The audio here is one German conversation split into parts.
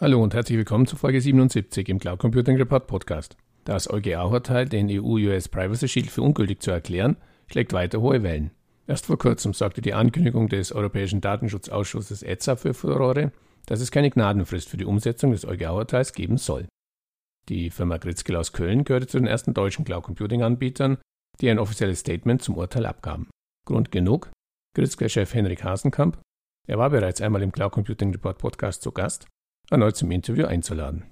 Hallo und herzlich willkommen zu Folge 77 im Cloud Computing Report Podcast. Das EuGH-Urteil, den EU-US Privacy Shield für ungültig zu erklären, schlägt weiter hohe Wellen. Erst vor kurzem sorgte die Ankündigung des Europäischen Datenschutzausschusses ETSA für Furore, dass es keine Gnadenfrist für die Umsetzung des EuGH-Urteils geben soll. Die Firma Gritzkel aus Köln gehörte zu den ersten deutschen Cloud Computing-Anbietern, die ein offizielles Statement zum Urteil abgaben. Grund genug, Gritzkel-Chef Henrik Hasenkamp, er war bereits einmal im Cloud Computing Report Podcast zu Gast, erneut zum Interview einzuladen.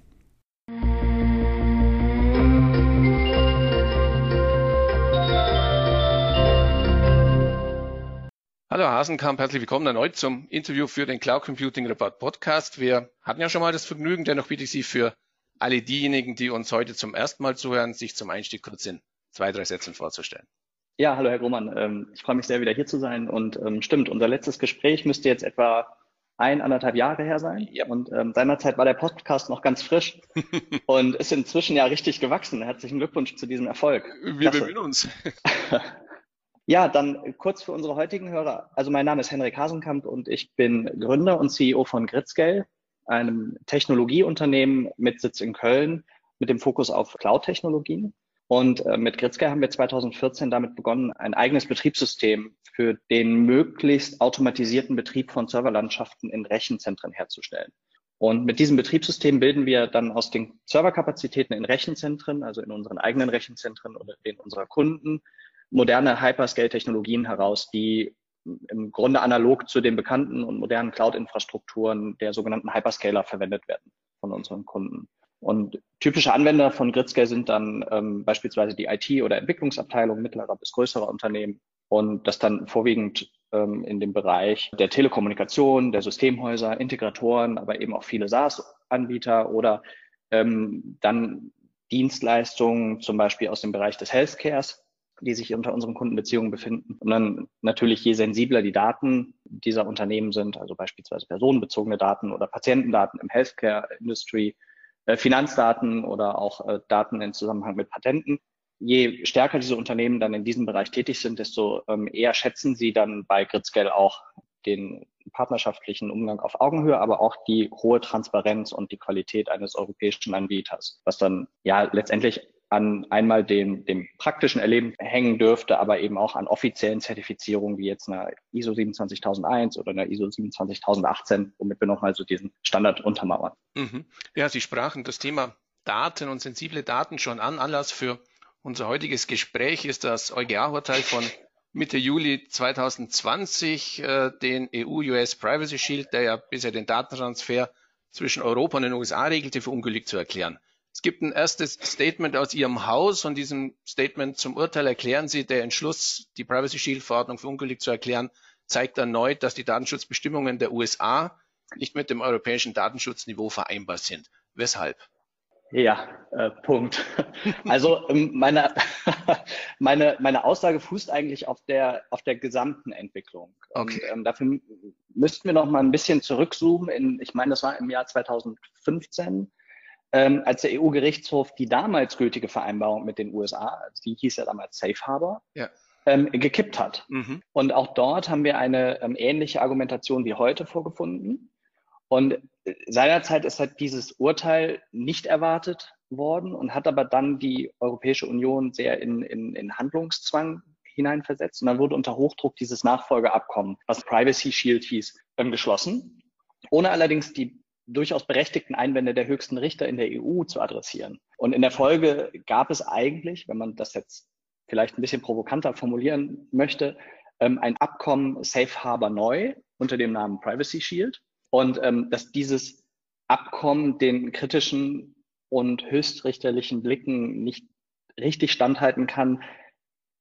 Hallo Hasenkamp, herzlich willkommen erneut zum Interview für den Cloud Computing Report Podcast. Wir hatten ja schon mal das Vergnügen, dennoch bitte ich Sie für alle diejenigen, die uns heute zum ersten Mal zuhören, sich zum Einstieg kurz in zwei, drei Sätzen vorzustellen. Ja, hallo Herr Grohmann. Ähm, ich freue mich sehr, wieder hier zu sein. Und ähm, stimmt, unser letztes Gespräch müsste jetzt etwa ein, anderthalb Jahre her sein. Ja. Und ähm, seinerzeit war der Podcast noch ganz frisch und ist inzwischen ja richtig gewachsen. Herzlichen Glückwunsch zu diesem Erfolg. Wir bemühen uns. ja, dann kurz für unsere heutigen Hörer. Also mein Name ist Henrik Hasenkamp und ich bin Gründer und CEO von Gritzgel, einem Technologieunternehmen mit Sitz in Köln mit dem Fokus auf Cloud-Technologien. Und äh, mit Gritzke haben wir 2014 damit begonnen, ein eigenes Betriebssystem für den möglichst automatisierten Betrieb von Serverlandschaften in Rechenzentren herzustellen. Und mit diesem Betriebssystem bilden wir dann aus den Serverkapazitäten in Rechenzentren, also in unseren eigenen Rechenzentren oder in unserer Kunden, moderne Hyperscale-Technologien heraus, die im Grunde analog zu den bekannten und modernen Cloud-Infrastrukturen der sogenannten Hyperscaler verwendet werden von unseren Kunden. Und typische Anwender von Gridscale sind dann ähm, beispielsweise die IT- oder Entwicklungsabteilung mittlerer bis größerer Unternehmen und das dann vorwiegend ähm, in dem Bereich der Telekommunikation, der Systemhäuser, Integratoren, aber eben auch viele SaaS-Anbieter oder ähm, dann Dienstleistungen, zum Beispiel aus dem Bereich des Healthcares, die sich unter unseren Kundenbeziehungen befinden. Und dann natürlich, je sensibler die Daten dieser Unternehmen sind, also beispielsweise personenbezogene Daten oder Patientendaten im Healthcare-Industry, Finanzdaten oder auch äh, Daten im Zusammenhang mit Patenten. Je stärker diese Unternehmen dann in diesem Bereich tätig sind, desto ähm, eher schätzen sie dann bei Gritzgel auch den partnerschaftlichen Umgang auf Augenhöhe, aber auch die hohe Transparenz und die Qualität eines europäischen Anbieters, was dann ja letztendlich an einmal dem, dem praktischen Erleben hängen dürfte, aber eben auch an offiziellen Zertifizierungen wie jetzt einer ISO 27001 oder einer ISO 27018, womit wir nochmal so diesen Standard untermauern. Mhm. Ja, Sie sprachen das Thema Daten und sensible Daten schon an. Anlass für unser heutiges Gespräch ist das EuGH-Urteil von Mitte Juli 2020, äh, den EU-US Privacy Shield, der ja bisher den Datentransfer zwischen Europa und den USA regelte, für ungültig zu erklären. Es gibt ein erstes Statement aus Ihrem Haus. Von diesem Statement zum Urteil erklären Sie, der Entschluss, die Privacy Shield Verordnung für ungültig zu erklären, zeigt erneut, dass die Datenschutzbestimmungen der USA nicht mit dem europäischen Datenschutzniveau vereinbar sind. Weshalb? Ja, äh, Punkt. Also ähm, meine, meine, meine Aussage fußt eigentlich auf der, auf der gesamten Entwicklung. Okay. Und, ähm, dafür müssten wir noch mal ein bisschen zurückzoomen. In, ich meine, das war im Jahr 2015 ähm, als der EU-Gerichtshof die damals gültige Vereinbarung mit den USA, also die hieß ja damals Safe Harbor, ja. ähm, gekippt hat. Mhm. Und auch dort haben wir eine ähm, ähnliche Argumentation wie heute vorgefunden. Und äh, seinerzeit ist halt dieses Urteil nicht erwartet worden und hat aber dann die Europäische Union sehr in, in, in Handlungszwang hineinversetzt. Und dann wurde unter Hochdruck dieses Nachfolgeabkommen, was Privacy Shield hieß, ähm, geschlossen, ohne allerdings die durchaus berechtigten Einwände der höchsten Richter in der EU zu adressieren. Und in der Folge gab es eigentlich, wenn man das jetzt vielleicht ein bisschen provokanter formulieren möchte, ähm, ein Abkommen Safe Harbor neu unter dem Namen Privacy Shield. Und ähm, dass dieses Abkommen den kritischen und höchstrichterlichen Blicken nicht richtig standhalten kann,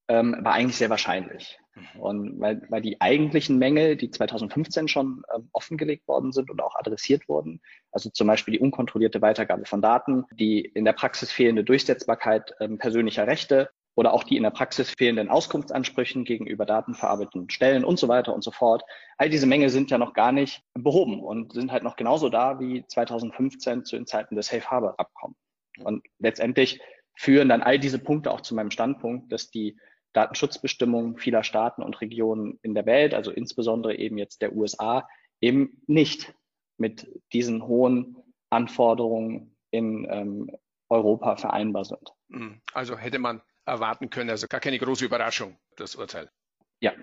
ähm, war eigentlich sehr wahrscheinlich. Und weil, weil die eigentlichen Mängel, die 2015 schon ähm, offengelegt worden sind und auch adressiert wurden, also zum Beispiel die unkontrollierte Weitergabe von Daten, die in der Praxis fehlende Durchsetzbarkeit ähm, persönlicher Rechte oder auch die in der Praxis fehlenden Auskunftsansprüchen gegenüber datenverarbeitenden Stellen und so weiter und so fort. All diese Mängel sind ja noch gar nicht behoben und sind halt noch genauso da wie 2015 zu den Zeiten des Safe Harbor Abkommens. Und letztendlich führen dann all diese Punkte auch zu meinem Standpunkt, dass die Datenschutzbestimmungen vieler Staaten und Regionen in der Welt, also insbesondere eben jetzt der USA, eben nicht mit diesen hohen Anforderungen in ähm, Europa vereinbar sind. Hm. Also hätte man erwarten können, also gar keine große Überraschung, das Urteil. Ja,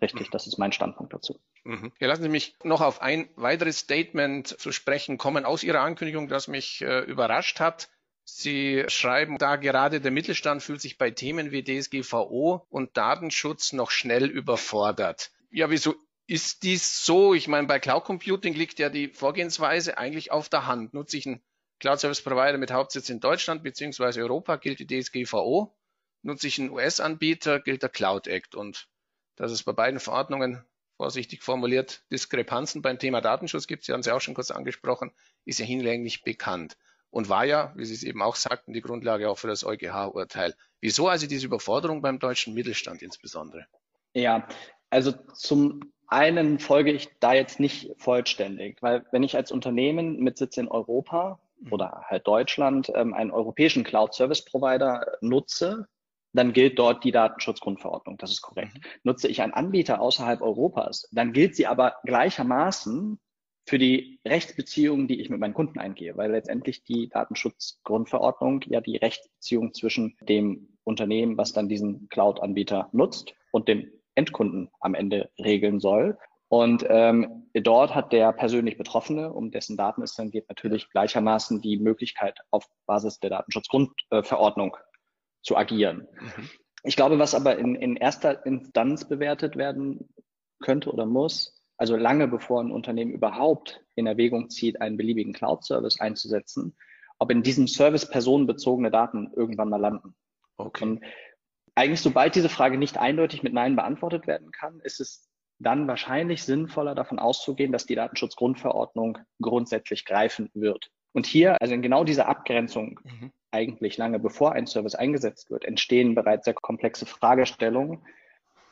richtig, das ist mein Standpunkt dazu. Mhm. Ja, lassen Sie mich noch auf ein weiteres Statement zu sprechen kommen aus Ihrer Ankündigung, das mich äh, überrascht hat. Sie schreiben da gerade, der Mittelstand fühlt sich bei Themen wie DSGVO und Datenschutz noch schnell überfordert. Ja, wieso ist dies so? Ich meine, bei Cloud Computing liegt ja die Vorgehensweise eigentlich auf der Hand. Nutze ich einen Cloud Service Provider mit Hauptsitz in Deutschland bzw. Europa, gilt die DSGVO. Nutze ich einen US-Anbieter, gilt der Cloud Act. Und dass es bei beiden Verordnungen vorsichtig formuliert Diskrepanzen beim Thema Datenschutz gibt, Sie haben es ja auch schon kurz angesprochen, ist ja hinlänglich bekannt und war ja, wie Sie es eben auch sagten, die Grundlage auch für das EuGH-Urteil. Wieso also diese Überforderung beim deutschen Mittelstand insbesondere? Ja, also zum einen folge ich da jetzt nicht vollständig, weil wenn ich als Unternehmen mit Sitz in Europa mhm. oder halt Deutschland ähm, einen europäischen Cloud Service Provider nutze, dann gilt dort die Datenschutzgrundverordnung. Das ist korrekt. Mhm. Nutze ich einen Anbieter außerhalb Europas, dann gilt sie aber gleichermaßen für die Rechtsbeziehungen, die ich mit meinen Kunden eingehe, weil letztendlich die Datenschutzgrundverordnung ja die Rechtsbeziehung zwischen dem Unternehmen, was dann diesen Cloud-Anbieter nutzt und dem Endkunden am Ende regeln soll. Und ähm, dort hat der persönlich Betroffene, um dessen Daten es dann geht, natürlich gleichermaßen die Möglichkeit, auf Basis der Datenschutzgrundverordnung zu agieren. Mhm. Ich glaube, was aber in, in erster Instanz bewertet werden könnte oder muss, also lange bevor ein Unternehmen überhaupt in Erwägung zieht, einen beliebigen Cloud-Service einzusetzen, ob in diesem Service personenbezogene Daten irgendwann mal landen. Okay. Und eigentlich, sobald diese Frage nicht eindeutig mit Nein beantwortet werden kann, ist es dann wahrscheinlich sinnvoller davon auszugehen, dass die Datenschutzgrundverordnung grundsätzlich greifen wird. Und hier, also in genau dieser Abgrenzung, mhm. eigentlich lange bevor ein Service eingesetzt wird, entstehen bereits sehr komplexe Fragestellungen,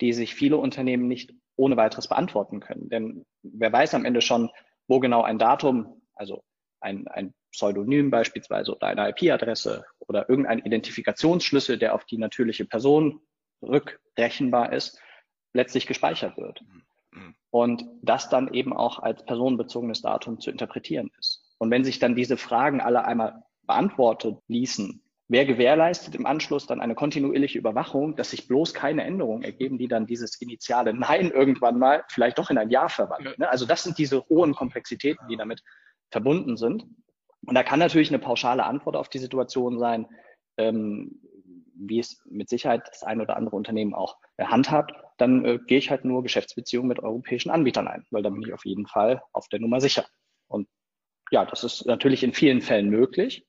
die sich viele Unternehmen nicht ohne weiteres beantworten können. Denn wer weiß am Ende schon, wo genau ein Datum, also ein, ein Pseudonym beispielsweise oder eine IP-Adresse oder irgendein Identifikationsschlüssel, der auf die natürliche Person rückrechenbar ist, letztlich gespeichert wird. Mhm. Und das dann eben auch als personenbezogenes Datum zu interpretieren ist. Und wenn sich dann diese Fragen alle einmal beantwortet ließen, Wer gewährleistet im Anschluss dann eine kontinuierliche Überwachung, dass sich bloß keine Änderungen ergeben, die dann dieses initiale Nein irgendwann mal vielleicht doch in ein Ja verwandeln. Ne? Also das sind diese hohen Komplexitäten, die damit verbunden sind. Und da kann natürlich eine pauschale Antwort auf die Situation sein, ähm, wie es mit Sicherheit das ein oder andere Unternehmen auch handhabt, dann äh, gehe ich halt nur Geschäftsbeziehungen mit europäischen Anbietern ein, weil dann bin ich auf jeden Fall auf der Nummer sicher. Und ja, das ist natürlich in vielen Fällen möglich.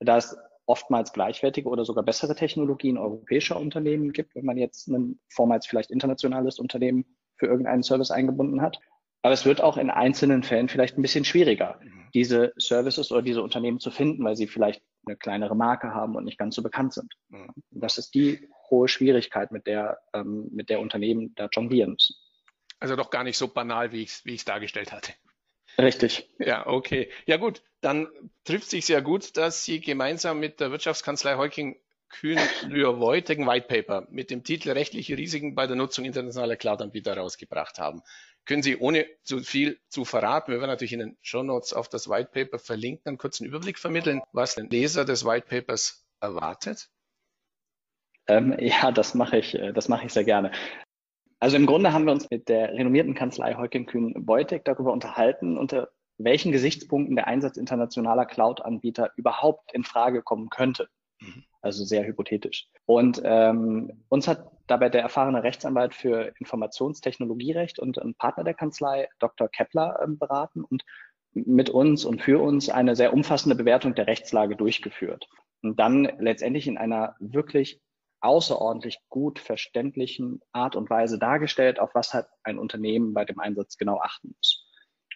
Da es oftmals gleichwertige oder sogar bessere Technologien europäischer Unternehmen gibt, wenn man jetzt ein vormals vielleicht internationales Unternehmen für irgendeinen Service eingebunden hat. Aber es wird auch in einzelnen Fällen vielleicht ein bisschen schwieriger, mhm. diese Services oder diese Unternehmen zu finden, weil sie vielleicht eine kleinere Marke haben und nicht ganz so bekannt sind. Mhm. Das ist die hohe Schwierigkeit, mit der, ähm, mit der Unternehmen da jonglieren müssen. Also doch gar nicht so banal, wie ich es wie dargestellt hatte. Richtig. Ja, okay. Ja gut, dann trifft sich sehr gut, dass Sie gemeinsam mit der Wirtschaftskanzlei Heuking Kühn Lühr Voigt ein White Paper mit dem Titel Rechtliche Risiken bei der Nutzung internationaler Cloud-Anbieter rausgebracht haben. Können Sie, ohne zu viel zu verraten, wir werden natürlich in den Show Notes auf das White Paper verlinken, einen kurzen Überblick vermitteln, was den Leser des White Papers erwartet? Ähm, ja, das mache ich, äh, das mache ich sehr gerne. Also im Grunde haben wir uns mit der renommierten Kanzlei Heuken Kühn Beutek darüber unterhalten, unter welchen Gesichtspunkten der Einsatz internationaler Cloud-Anbieter überhaupt in Frage kommen könnte. Mhm. Also sehr hypothetisch. Und ähm, uns hat dabei der erfahrene Rechtsanwalt für Informationstechnologierecht und ein Partner der Kanzlei, Dr. Kepler, ähm, beraten und mit uns und für uns eine sehr umfassende Bewertung der Rechtslage durchgeführt. Und dann letztendlich in einer wirklich außerordentlich gut verständlichen Art und Weise dargestellt, auf was halt ein Unternehmen bei dem Einsatz genau achten muss.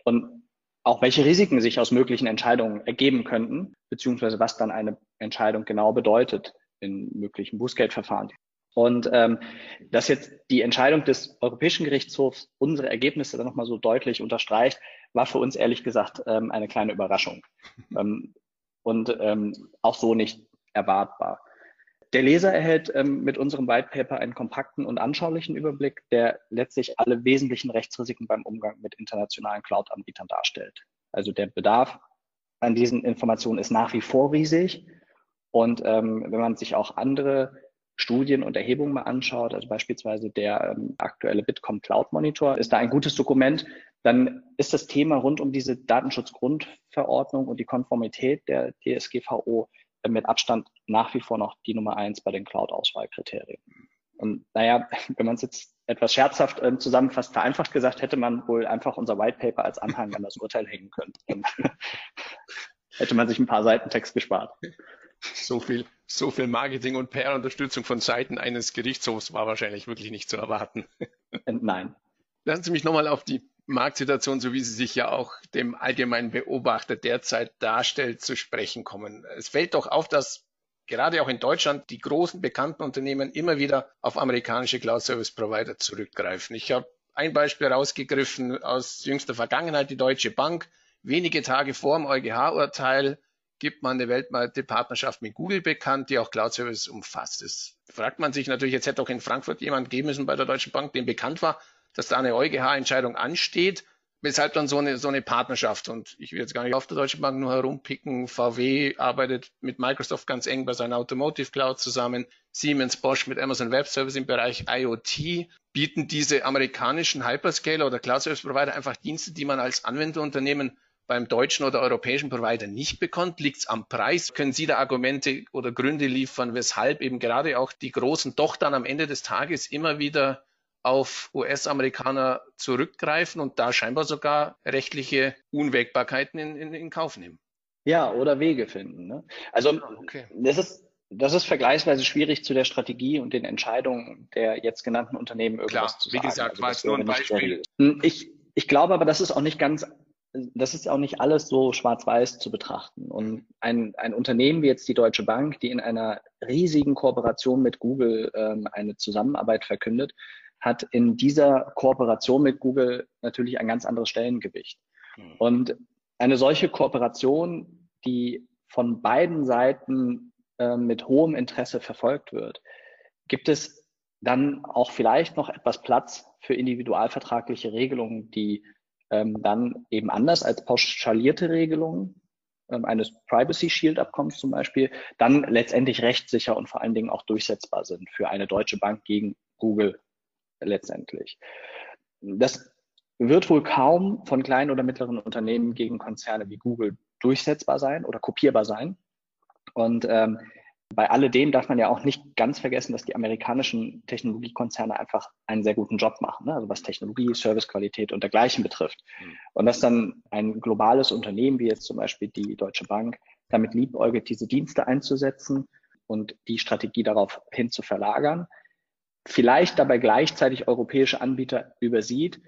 Und auch welche Risiken sich aus möglichen Entscheidungen ergeben könnten, beziehungsweise was dann eine Entscheidung genau bedeutet in möglichen Bußgeldverfahren. Und ähm, dass jetzt die Entscheidung des Europäischen Gerichtshofs unsere Ergebnisse dann nochmal so deutlich unterstreicht, war für uns ehrlich gesagt ähm, eine kleine Überraschung ähm, und ähm, auch so nicht erwartbar. Der Leser erhält ähm, mit unserem White Paper einen kompakten und anschaulichen Überblick, der letztlich alle wesentlichen Rechtsrisiken beim Umgang mit internationalen Cloud-Anbietern darstellt. Also der bedarf an diesen Informationen ist nach wie vor riesig. Und ähm, wenn man sich auch andere Studien und Erhebungen mal anschaut, also beispielsweise der ähm, aktuelle Bitkom Cloud Monitor, ist da ein gutes Dokument, dann ist das Thema rund um diese Datenschutzgrundverordnung und die Konformität der DSGVO mit Abstand nach wie vor noch die Nummer eins bei den Cloud-Auswahlkriterien. Und naja, wenn man es jetzt etwas scherzhaft äh, zusammenfasst, vereinfacht gesagt, hätte man wohl einfach unser White Paper als Anhang an das Urteil hängen können. Dann hätte man sich ein paar Seiten Text gespart. So viel, so viel Marketing und PR-Unterstützung von Seiten eines Gerichtshofs war wahrscheinlich wirklich nicht zu erwarten. Äh, nein. Lassen Sie mich nochmal auf die Marktsituation, so wie sie sich ja auch dem allgemeinen Beobachter derzeit darstellt, zu sprechen kommen. Es fällt doch auf, dass gerade auch in Deutschland die großen bekannten Unternehmen immer wieder auf amerikanische Cloud Service Provider zurückgreifen. Ich habe ein Beispiel rausgegriffen aus jüngster Vergangenheit, die Deutsche Bank. Wenige Tage vor dem EuGH-Urteil gibt man eine weltweite Partnerschaft mit Google bekannt, die auch Cloud Service umfasst. Das fragt man sich natürlich, jetzt hätte auch in Frankfurt jemand geben müssen bei der Deutschen Bank, dem bekannt war, dass da eine EuGH-Entscheidung ansteht, weshalb dann so eine, so eine Partnerschaft und ich will jetzt gar nicht auf der Deutschen Bank nur herumpicken. VW arbeitet mit Microsoft ganz eng bei seiner Automotive Cloud zusammen. Siemens Bosch mit Amazon Web Service im Bereich IoT bieten diese amerikanischen Hyperscaler oder Cloud Service Provider einfach Dienste, die man als Anwenderunternehmen beim deutschen oder europäischen Provider nicht bekommt? Liegt es am Preis? Können Sie da Argumente oder Gründe liefern, weshalb eben gerade auch die Großen doch dann am Ende des Tages immer wieder auf US-Amerikaner zurückgreifen und da scheinbar sogar rechtliche Unwägbarkeiten in, in, in Kauf nehmen. Ja, oder Wege finden. Ne? Also okay. das ist das ist vergleichsweise schwierig zu der Strategie und den Entscheidungen der jetzt genannten Unternehmen irgendwas Klar, zu sagen. Wie gesagt, also, war es nur ein Beispiel. Hm, ich, ich glaube aber, das ist auch nicht ganz, das ist auch nicht alles so schwarz-weiß zu betrachten. Und ein, ein Unternehmen wie jetzt die Deutsche Bank, die in einer riesigen Kooperation mit Google ähm, eine Zusammenarbeit verkündet, hat in dieser Kooperation mit Google natürlich ein ganz anderes Stellengewicht. Mhm. Und eine solche Kooperation, die von beiden Seiten äh, mit hohem Interesse verfolgt wird, gibt es dann auch vielleicht noch etwas Platz für individualvertragliche Regelungen, die ähm, dann eben anders als pauschalierte Regelungen ähm, eines Privacy Shield Abkommens zum Beispiel, dann letztendlich rechtssicher und vor allen Dingen auch durchsetzbar sind für eine deutsche Bank gegen Google letztendlich. Das wird wohl kaum von kleinen oder mittleren Unternehmen gegen Konzerne wie Google durchsetzbar sein oder kopierbar sein. Und ähm, bei alledem darf man ja auch nicht ganz vergessen, dass die amerikanischen Technologiekonzerne einfach einen sehr guten Job machen, ne? also was Technologie, Servicequalität und dergleichen betrifft. Mhm. Und dass dann ein globales Unternehmen wie jetzt zum Beispiel die Deutsche Bank damit liebäugelt, diese Dienste einzusetzen und die Strategie darauf hin zu verlagern, vielleicht dabei gleichzeitig europäische Anbieter übersieht,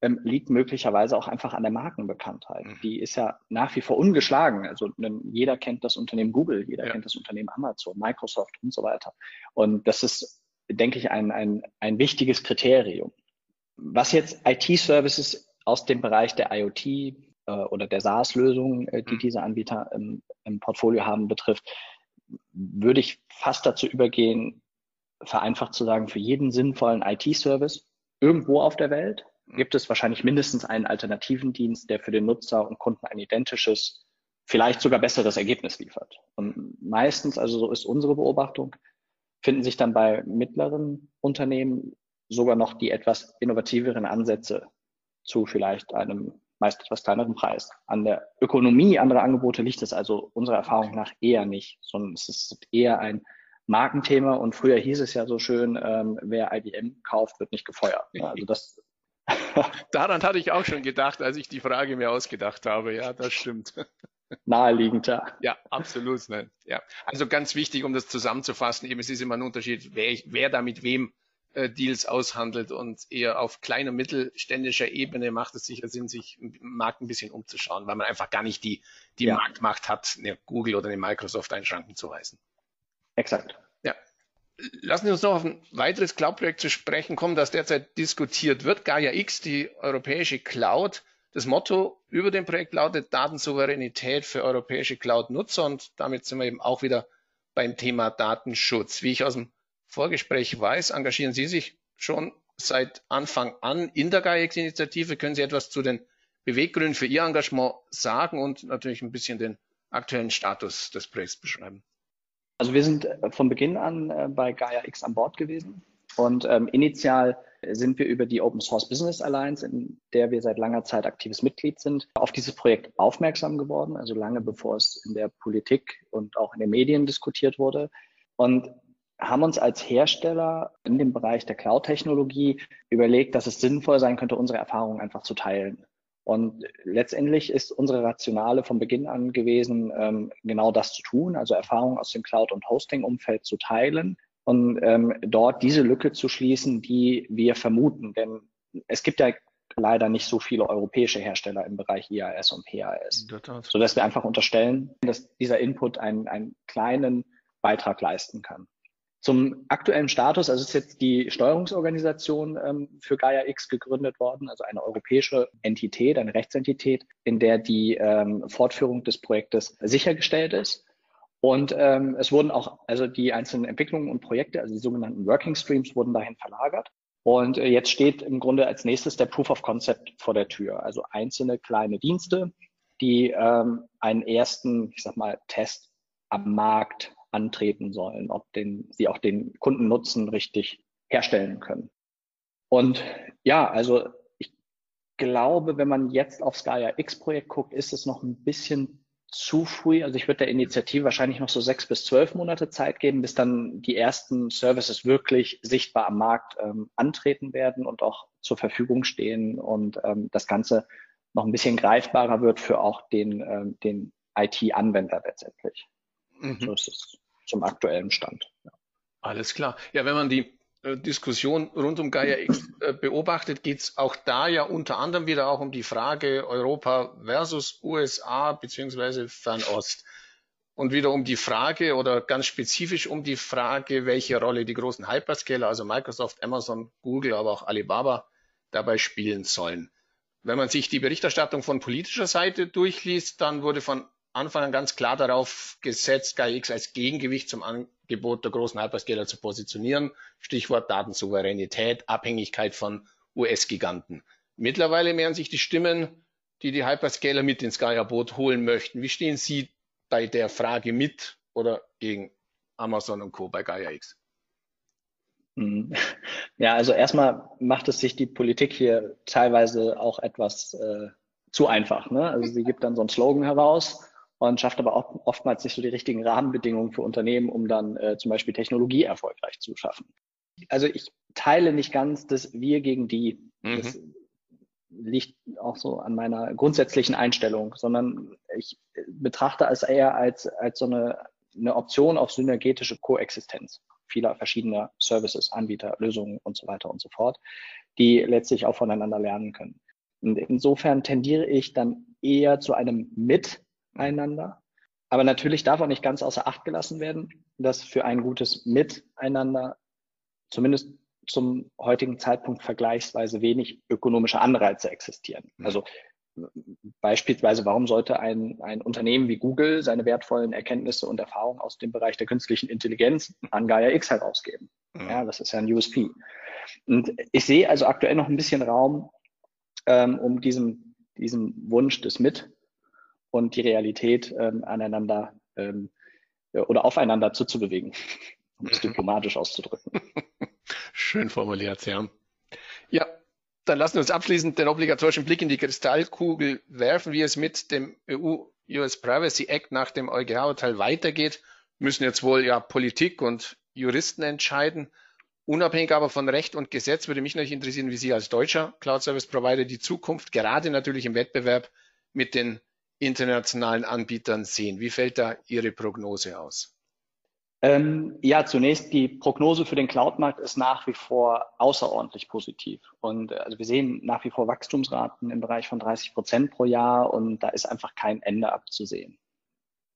ähm, liegt möglicherweise auch einfach an der Markenbekanntheit. Mhm. Die ist ja nach wie vor ungeschlagen. Also jeder kennt das Unternehmen Google, jeder ja. kennt das Unternehmen Amazon, Microsoft und so weiter. Und das ist, denke ich, ein, ein, ein wichtiges Kriterium. Was jetzt IT-Services aus dem Bereich der IoT äh, oder der SaaS-Lösungen, äh, die mhm. diese Anbieter im, im Portfolio haben, betrifft, würde ich fast dazu übergehen, vereinfacht zu sagen, für jeden sinnvollen IT-Service irgendwo auf der Welt gibt es wahrscheinlich mindestens einen alternativen Dienst, der für den Nutzer und Kunden ein identisches, vielleicht sogar besseres Ergebnis liefert. Und meistens, also so ist unsere Beobachtung, finden sich dann bei mittleren Unternehmen sogar noch die etwas innovativeren Ansätze zu vielleicht einem meist etwas kleineren Preis. An der Ökonomie anderer Angebote liegt es also unserer Erfahrung nach eher nicht, sondern es ist eher ein Markenthema und früher hieß es ja so schön, ähm, wer IBM kauft, wird nicht gefeuert. Also das Daran hatte ich auch schon gedacht, als ich die Frage mir ausgedacht habe. Ja, das stimmt. Naheliegend, ja. Ja, absolut. Nein. Ja. Also ganz wichtig, um das zusammenzufassen, eben es ist immer ein Unterschied, wer, wer da mit wem äh, Deals aushandelt und eher auf kleiner mittelständischer Ebene macht es sicher Sinn, sich im Markt ein bisschen umzuschauen, weil man einfach gar nicht die, die ja. Marktmacht hat, eine Google oder eine Microsoft einschranken zu weisen. Exakt. Ja. Lassen Sie uns noch auf ein weiteres Cloud-Projekt zu sprechen kommen, das derzeit diskutiert wird. Gaia X, die europäische Cloud. Das Motto über dem Projekt lautet Datensouveränität für europäische Cloud-Nutzer und damit sind wir eben auch wieder beim Thema Datenschutz. Wie ich aus dem Vorgespräch weiß, engagieren Sie sich schon seit Anfang an in der GAIA-Initiative. Können Sie etwas zu den Beweggründe für Ihr Engagement sagen und natürlich ein bisschen den aktuellen Status des Projekts beschreiben. Also wir sind äh, von Beginn an äh, bei Gaia X an Bord gewesen und ähm, initial sind wir über die Open Source Business Alliance, in der wir seit langer Zeit aktives Mitglied sind, auf dieses Projekt aufmerksam geworden, also lange bevor es in der Politik und auch in den Medien diskutiert wurde. Und haben uns als Hersteller in dem Bereich der Cloud-Technologie überlegt, dass es sinnvoll sein könnte, unsere Erfahrungen einfach zu teilen. Und letztendlich ist unsere Rationale von Beginn an gewesen, ähm, genau das zu tun, also Erfahrungen aus dem Cloud- und Hosting-Umfeld zu teilen und ähm, dort diese Lücke zu schließen, die wir vermuten. Denn es gibt ja leider nicht so viele europäische Hersteller im Bereich IAS und PAS, sodass wir einfach unterstellen, dass dieser Input einen, einen kleinen Beitrag leisten kann. Zum aktuellen Status, also ist jetzt die Steuerungsorganisation ähm, für Gaia X gegründet worden, also eine europäische Entität, eine Rechtsentität, in der die ähm, Fortführung des Projektes sichergestellt ist. Und ähm, es wurden auch, also die einzelnen Entwicklungen und Projekte, also die sogenannten Working Streams, wurden dahin verlagert. Und äh, jetzt steht im Grunde als nächstes der Proof of Concept vor der Tür, also einzelne kleine Dienste, die ähm, einen ersten, ich sag mal, Test am Markt antreten sollen, ob den, sie auch den Kundennutzen richtig herstellen können. Und ja, also ich glaube, wenn man jetzt aufs Gaia X-Projekt guckt, ist es noch ein bisschen zu früh. Also ich würde der Initiative wahrscheinlich noch so sechs bis zwölf Monate Zeit geben, bis dann die ersten Services wirklich sichtbar am Markt ähm, antreten werden und auch zur Verfügung stehen und ähm, das Ganze noch ein bisschen greifbarer wird für auch den, ähm, den IT-Anwender letztendlich. Mhm. So ist es zum aktuellen Stand. Ja. Alles klar. Ja, wenn man die äh, Diskussion rund um Gaia X äh, beobachtet, geht es auch da ja unter anderem wieder auch um die Frage Europa versus USA beziehungsweise Fernost. Und wieder um die Frage oder ganz spezifisch um die Frage, welche Rolle die großen Hyperscaler, also Microsoft, Amazon, Google, aber auch Alibaba dabei spielen sollen. Wenn man sich die Berichterstattung von politischer Seite durchliest, dann wurde von Anfang an ganz klar darauf gesetzt, GAIX als Gegengewicht zum Angebot der großen Hyperscaler zu positionieren. Stichwort Datensouveränität, Abhängigkeit von US-Giganten. Mittlerweile mehren sich die Stimmen, die die Hyperscaler mit ins Gaia-Boot holen möchten. Wie stehen Sie bei der Frage mit oder gegen Amazon und Co. bei Gaia X? Mhm. Ja, also erstmal macht es sich die Politik hier teilweise auch etwas äh, zu einfach. Ne? Also sie gibt dann so einen Slogan heraus und schafft aber auch oftmals nicht so die richtigen Rahmenbedingungen für Unternehmen, um dann äh, zum Beispiel Technologie erfolgreich zu schaffen. Also ich teile nicht ganz das Wir gegen die. Mhm. Das liegt auch so an meiner grundsätzlichen Einstellung, sondern ich betrachte es eher als, als so eine, eine Option auf synergetische Koexistenz vieler verschiedener Services, Anbieter, Lösungen und so weiter und so fort, die letztlich auch voneinander lernen können. Und insofern tendiere ich dann eher zu einem Mit Miteinander. Aber natürlich darf auch nicht ganz außer Acht gelassen werden, dass für ein gutes Miteinander zumindest zum heutigen Zeitpunkt vergleichsweise wenig ökonomische Anreize existieren. Mhm. Also beispielsweise, warum sollte ein, ein Unternehmen wie Google seine wertvollen Erkenntnisse und Erfahrungen aus dem Bereich der künstlichen Intelligenz an Gaia X herausgeben? Mhm. Ja, das ist ja ein USP. Und ich sehe also aktuell noch ein bisschen Raum, ähm, um diesem, diesem Wunsch des Mit und die Realität ähm, aneinander ähm, oder aufeinander zuzubewegen, um es mhm. diplomatisch auszudrücken. Schön formuliert, ja. Ja, dann lassen wir uns abschließend den obligatorischen Blick in die Kristallkugel werfen, wie es mit dem EU US Privacy Act nach dem EuGH-Urteil weitergeht, müssen jetzt wohl ja Politik und Juristen entscheiden. Unabhängig aber von Recht und Gesetz würde mich natürlich interessieren, wie Sie als deutscher Cloud Service Provider die Zukunft gerade natürlich im Wettbewerb mit den internationalen Anbietern sehen. Wie fällt da Ihre Prognose aus? Ähm, ja, zunächst die Prognose für den Cloud-Markt ist nach wie vor außerordentlich positiv. Und äh, also wir sehen nach wie vor Wachstumsraten im Bereich von 30 Prozent pro Jahr und da ist einfach kein Ende abzusehen.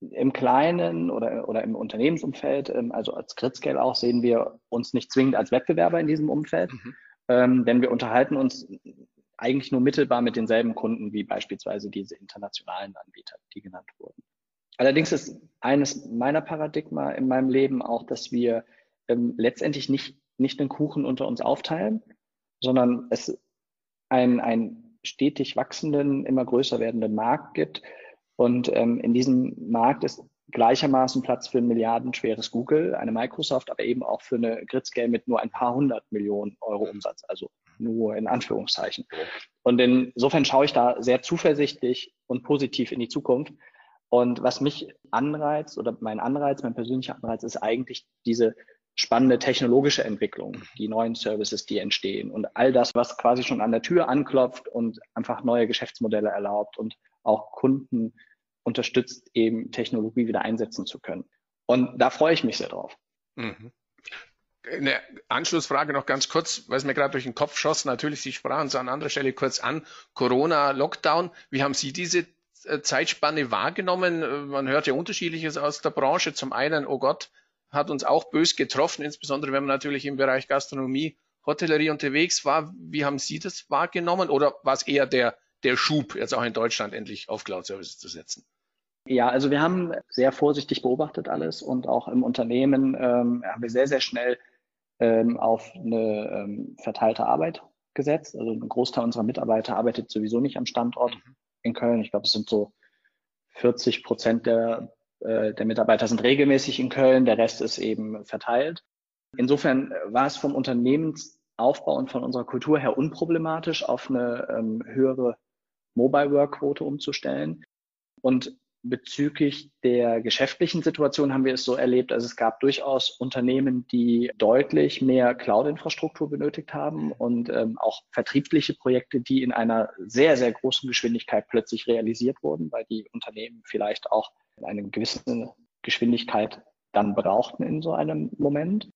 Im kleinen oder, oder im Unternehmensumfeld, ähm, also als Gridscale auch, sehen wir uns nicht zwingend als Wettbewerber in diesem Umfeld, mhm. ähm, denn wir unterhalten uns eigentlich nur mittelbar mit denselben Kunden wie beispielsweise diese internationalen Anbieter, die genannt wurden. Allerdings ist eines meiner Paradigma in meinem Leben auch, dass wir ähm, letztendlich nicht, nicht den Kuchen unter uns aufteilen, sondern es ein, ein stetig wachsenden, immer größer werdenden Markt gibt. Und ähm, in diesem Markt ist gleichermaßen Platz für ein milliardenschweres Google, eine Microsoft, aber eben auch für eine Gridscale mit nur ein paar hundert Millionen Euro Umsatz, also nur in Anführungszeichen. Und insofern schaue ich da sehr zuversichtlich und positiv in die Zukunft. Und was mich anreizt oder mein Anreiz, mein persönlicher Anreiz ist eigentlich diese spannende technologische Entwicklung, die neuen Services, die entstehen und all das, was quasi schon an der Tür anklopft und einfach neue Geschäftsmodelle erlaubt und auch Kunden unterstützt, eben Technologie wieder einsetzen zu können. Und da freue ich mich sehr drauf. Mhm. Eine Anschlussfrage noch ganz kurz, weil es mir gerade durch den Kopf schoss. Natürlich, Sie sprachen es an anderer Stelle kurz an. Corona, Lockdown. Wie haben Sie diese äh, Zeitspanne wahrgenommen? Äh, man hört ja unterschiedliches aus der Branche. Zum einen, oh Gott, hat uns auch bös getroffen, insbesondere wenn man natürlich im Bereich Gastronomie, Hotellerie unterwegs war. Wie haben Sie das wahrgenommen? Oder war es eher der, der Schub, jetzt auch in Deutschland endlich auf Cloud-Services zu setzen? Ja, also wir haben sehr vorsichtig beobachtet alles und auch im Unternehmen ähm, haben wir sehr, sehr schnell ähm, auf eine ähm, verteilte Arbeit gesetzt. Also ein Großteil unserer Mitarbeiter arbeitet sowieso nicht am Standort mhm. in Köln. Ich glaube, es sind so 40 Prozent der, äh, der Mitarbeiter sind regelmäßig in Köln, der Rest ist eben verteilt. Insofern war es vom Unternehmensaufbau und von unserer Kultur her unproblematisch, auf eine ähm, höhere Mobile Work Quote umzustellen. Und Bezüglich der geschäftlichen Situation haben wir es so erlebt, also es gab durchaus Unternehmen, die deutlich mehr Cloud-Infrastruktur benötigt haben und ähm, auch vertriebliche Projekte, die in einer sehr, sehr großen Geschwindigkeit plötzlich realisiert wurden, weil die Unternehmen vielleicht auch eine gewisse Geschwindigkeit dann brauchten in so einem Moment.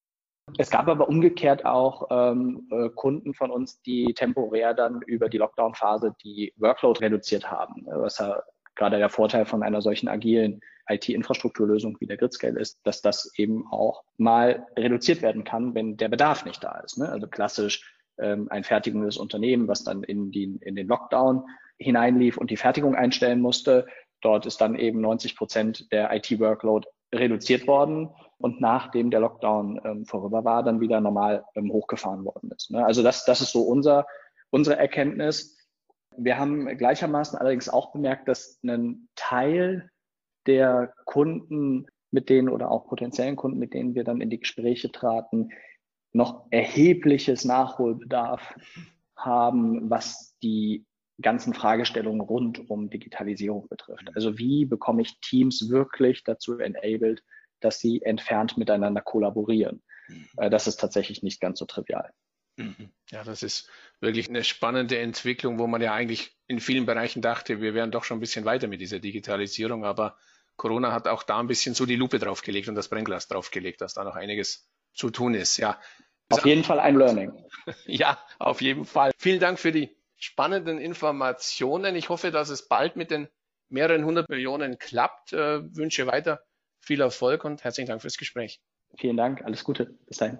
Es gab aber umgekehrt auch ähm, äh, Kunden von uns, die temporär dann über die Lockdown-Phase die Workload reduziert haben, was ja gerade der Vorteil von einer solchen agilen IT-Infrastrukturlösung wie der Gridscale ist, dass das eben auch mal reduziert werden kann, wenn der Bedarf nicht da ist. Ne? Also klassisch ähm, ein fertigendes Unternehmen, was dann in, die, in den Lockdown hineinlief und die Fertigung einstellen musste. Dort ist dann eben 90 Prozent der IT-Workload reduziert worden und nachdem der Lockdown ähm, vorüber war, dann wieder normal ähm, hochgefahren worden ist. Ne? Also das, das ist so unser, unsere Erkenntnis. Wir haben gleichermaßen allerdings auch bemerkt, dass ein Teil der Kunden, mit denen oder auch potenziellen Kunden, mit denen wir dann in die Gespräche traten, noch erhebliches Nachholbedarf haben, was die ganzen Fragestellungen rund um Digitalisierung betrifft. Also wie bekomme ich Teams wirklich dazu enabled, dass sie entfernt miteinander kollaborieren? Mhm. Äh, das ist tatsächlich nicht ganz so trivial. Mhm. Ja, das ist wirklich eine spannende Entwicklung, wo man ja eigentlich in vielen Bereichen dachte, wir wären doch schon ein bisschen weiter mit dieser Digitalisierung, aber Corona hat auch da ein bisschen so die Lupe draufgelegt und das Brennglas draufgelegt, dass da noch einiges zu tun ist. Ja. Auf jeden Fall ein Learning. ja, auf jeden Fall. Vielen Dank für die spannenden Informationen. Ich hoffe, dass es bald mit den mehreren hundert Millionen klappt. Äh, wünsche weiter viel Erfolg und herzlichen Dank fürs Gespräch. Vielen Dank, alles Gute. Bis dahin.